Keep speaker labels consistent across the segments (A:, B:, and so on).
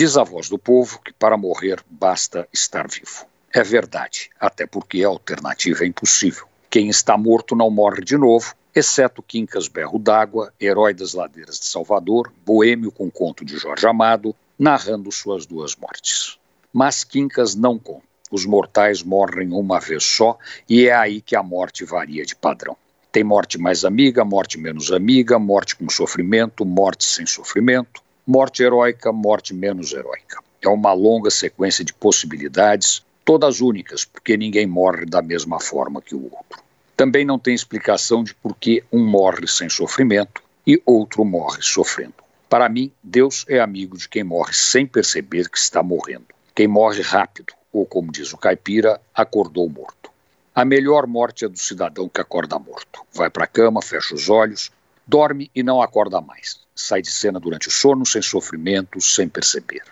A: Diz a voz do povo que para morrer basta estar vivo. É verdade, até porque a alternativa é impossível. Quem está morto não morre de novo, exceto Quincas Berro d'Água, herói das ladeiras de Salvador, boêmio com conto de Jorge Amado, narrando suas duas mortes. Mas Quincas não conta. Os mortais morrem uma vez só e é aí que a morte varia de padrão. Tem morte mais amiga, morte menos amiga, morte com sofrimento, morte sem sofrimento, morte heróica, morte menos heróica. É uma longa sequência de possibilidades, todas únicas, porque ninguém morre da mesma forma que o outro. Também não tem explicação de por que um morre sem sofrimento e outro morre sofrendo. Para mim, Deus é amigo de quem morre sem perceber que está morrendo. Quem morre rápido, ou como diz o caipira, acordou morto. A melhor morte é do cidadão que acorda morto. Vai para a cama, fecha os olhos, dorme e não acorda mais. Sai de cena durante o sono, sem sofrimento, sem perceber.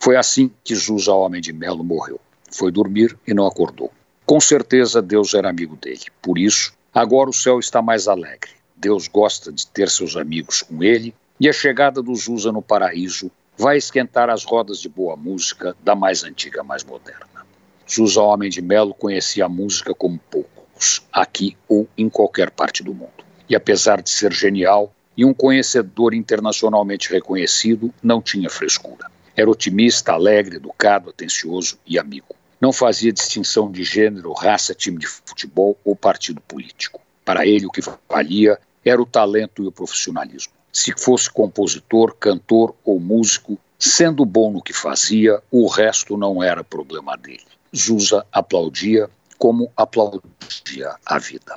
A: Foi assim que Zusa Homem de Melo morreu. Foi dormir e não acordou. Com certeza Deus era amigo dele. Por isso, agora o céu está mais alegre. Deus gosta de ter seus amigos com ele e a chegada do Zusa no paraíso vai esquentar as rodas de boa música da mais antiga mais moderna. Zusa Homem de Melo conhecia a música como poucos, aqui ou em qualquer parte do mundo. E apesar de ser genial e um conhecedor internacionalmente reconhecido, não tinha frescura. Era otimista, alegre, educado, atencioso e amigo. Não fazia distinção de gênero, raça, time de futebol ou partido político. Para ele, o que valia era o talento e o profissionalismo. Se fosse compositor, cantor ou músico, sendo bom no que fazia, o resto não era problema dele. Zusa aplaudia como aplaudia a vida.